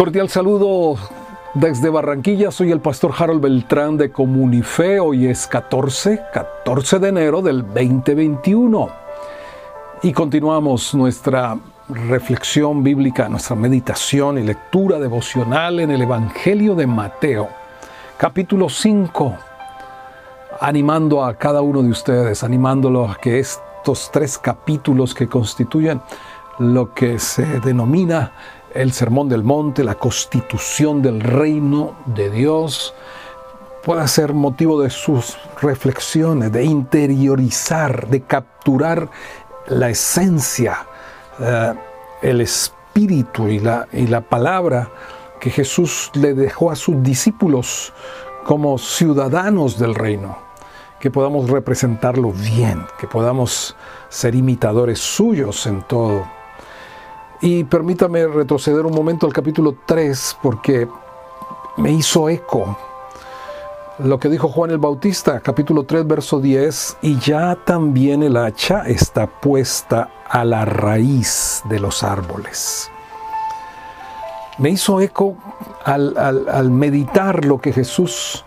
Cordial saludo desde Barranquilla, soy el pastor Harold Beltrán de Comunife. Hoy es 14, 14 de enero del 2021. Y continuamos nuestra reflexión bíblica, nuestra meditación y lectura devocional en el Evangelio de Mateo, capítulo 5, animando a cada uno de ustedes, animándolo a que estos tres capítulos que constituyen lo que se denomina el Sermón del Monte, la constitución del reino de Dios, pueda ser motivo de sus reflexiones, de interiorizar, de capturar la esencia, eh, el espíritu y la, y la palabra que Jesús le dejó a sus discípulos como ciudadanos del reino, que podamos representarlo bien, que podamos ser imitadores suyos en todo y permítame retroceder un momento al capítulo 3 porque me hizo eco lo que dijo Juan el Bautista, capítulo 3, verso 10, y ya también el hacha está puesta a la raíz de los árboles. Me hizo eco al, al meditar lo que Jesús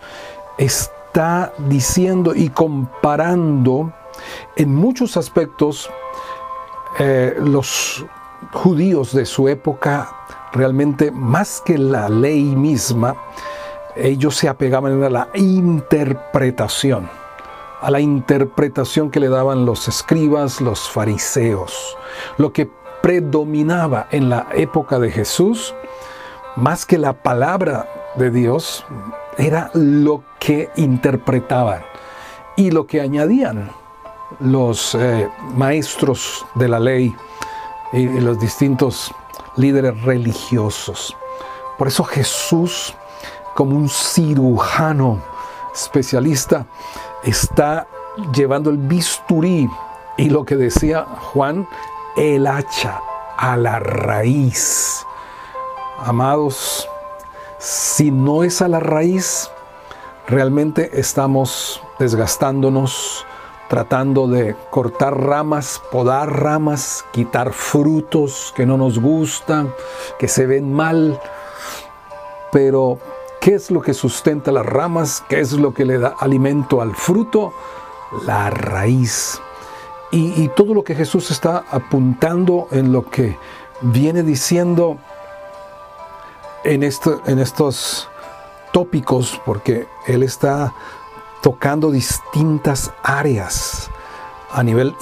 está diciendo y comparando en muchos aspectos eh, los judíos de su época realmente más que la ley misma, ellos se apegaban a la interpretación, a la interpretación que le daban los escribas, los fariseos. Lo que predominaba en la época de Jesús, más que la palabra de Dios, era lo que interpretaban y lo que añadían los eh, maestros de la ley y los distintos líderes religiosos. Por eso Jesús, como un cirujano especialista, está llevando el bisturí y lo que decía Juan, el hacha a la raíz. Amados, si no es a la raíz, realmente estamos desgastándonos, tratando de cortar ramas, podar ramas, quitar frutos que no nos gustan, que se ven mal. Pero, ¿qué es lo que sustenta las ramas? ¿Qué es lo que le da alimento al fruto? La raíz. Y, todo lo que Jesús está apuntando en lo que viene diciendo en, esto, en estos tópicos, porque Él está tocando distintas áreas a nivel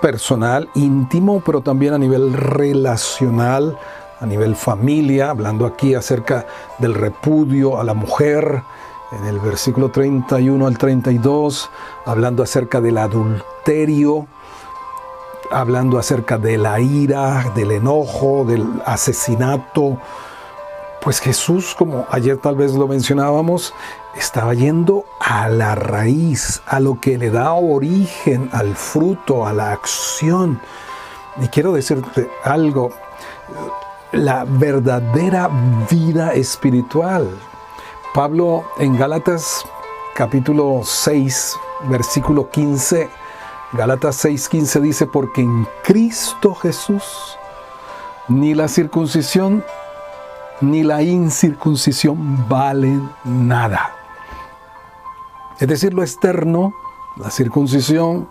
personal, íntimo, pero también a nivel relacional, a nivel familia, hablando aquí acerca del repudio a la mujer, en el versículo 31 al 32, hablando acerca del adulterio, hablando acerca de la ira, del enojo, del asesinato. Pues Jesús, como ayer tal vez lo mencionábamos, estaba yendo a la raíz, a lo que le da origen al fruto, a la acción. Y quiero decirte algo, la verdadera vida espiritual. Pablo en Gálatas capítulo 6, versículo 15, Gálatas 6, 15 dice, porque en Cristo Jesús ni la circuncisión ni la incircuncisión valen nada es decir, lo externo, la circuncisión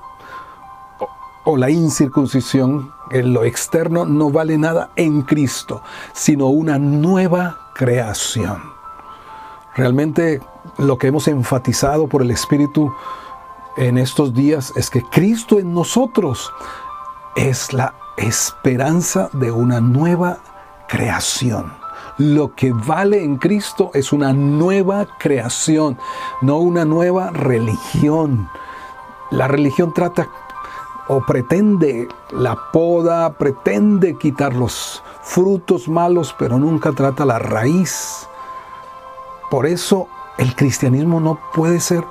o, la incircuncisión, en lo externo no vale nada en Cristo, sino una nueva creación. Realmente lo que hemos enfatizado por el Espíritu en estos días es que Cristo en nosotros es la esperanza de una nueva creación. Lo que vale en Cristo es una nueva creación, no una nueva religión. La religión trata o pretende la poda, pretende quitar los frutos malos, pero nunca trata la raíz. Por eso el cristianismo no puede ser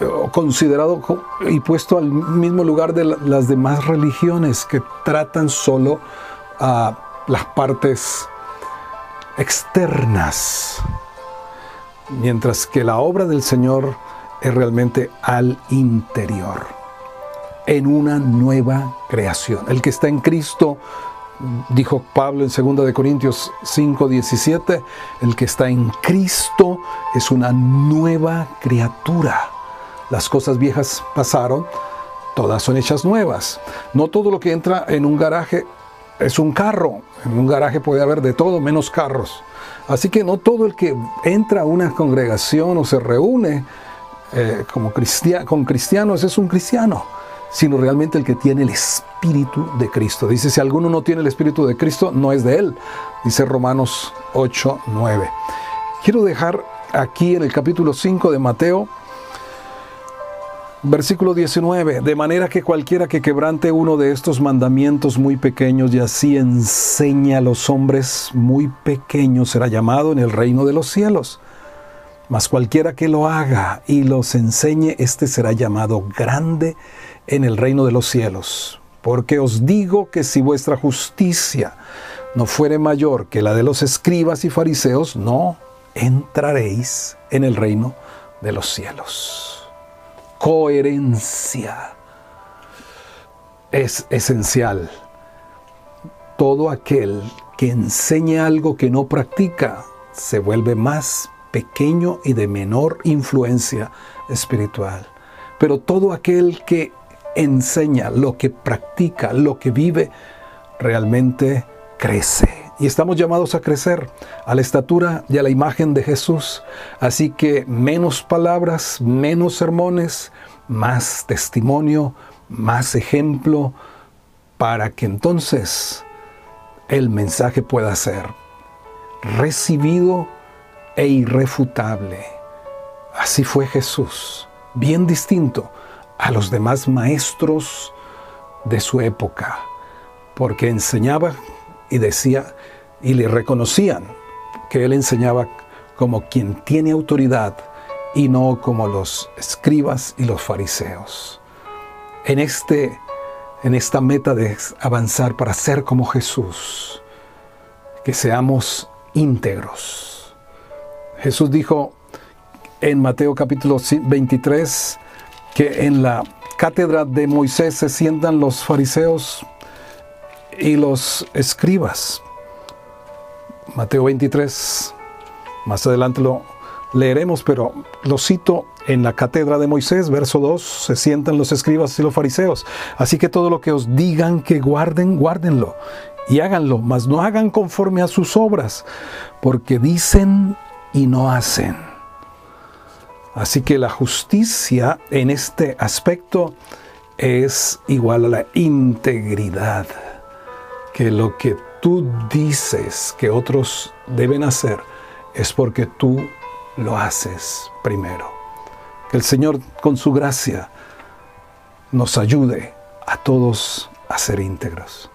eh, considerado y puesto al mismo lugar de las demás religiones que tratan solo a las partes externas, mientras que la obra del Señor es realmente al interior, en una nueva creación. El que está en Cristo Dijo Pablo en 2 de Corintios 5, 17, el que está en Cristo es una nueva criatura. Las cosas viejas pasaron, todas son hechas nuevas. No todo lo que entra en un garaje es un carro. En un garaje puede haber de todo menos carros. Así que no todo el que entra a una congregación o se reúne eh, como con cristianos es un cristiano, sino realmente el que tiene el Espíritu de Cristo. Dice, si alguno no tiene el Espíritu de Cristo, no es de él. Dice Romanos 8, 9. Quiero dejar aquí en el capítulo 5 de Mateo Versículo 19, de manera que cualquiera que quebrante uno de estos mandamientos muy pequeños y así enseña a los hombres muy pequeños será llamado en el reino de los cielos. Mas cualquiera que lo haga y los enseñe, éste será llamado grande en el reino de los cielos. Porque os digo que si vuestra justicia no fuere mayor que la de los escribas y fariseos, no entraréis en el reino de los cielos coherencia es esencial. Todo aquel que enseña algo que no practica se vuelve más pequeño y de menor influencia espiritual. Pero todo aquel que enseña lo que practica, lo que vive, realmente crece y estamos llamados a crecer a la estatura y a la imagen de Jesús. Así que menos palabras, menos sermones, más testimonio, más ejemplo, para que entonces el mensaje pueda ser recibido e irrefutable. Así fue Jesús, bien distinto a los demás maestros de su época, porque enseñaba y decía, y le reconocían que él enseñaba como quien tiene autoridad y no como los escribas y los fariseos. En, este, en esta meta de avanzar para ser como Jesús, que seamos íntegros. Jesús dijo en Mateo capítulo 23 que en la cátedra de Moisés se sientan los fariseos y los escribas. Mateo 23, más adelante lo leeremos, pero lo cito en la cátedra de Moisés, verso 2, se sientan los escribas y los fariseos. Así que todo lo que os digan que guarden, guárdenlo y háganlo, mas no hagan conforme a sus obras, porque dicen y no hacen. Así que la justicia en este aspecto es igual a la integridad que lo que tú dices que otros deben hacer es porque tú lo haces primero. Que el Señor con su gracia nos ayude a todos a ser íntegros.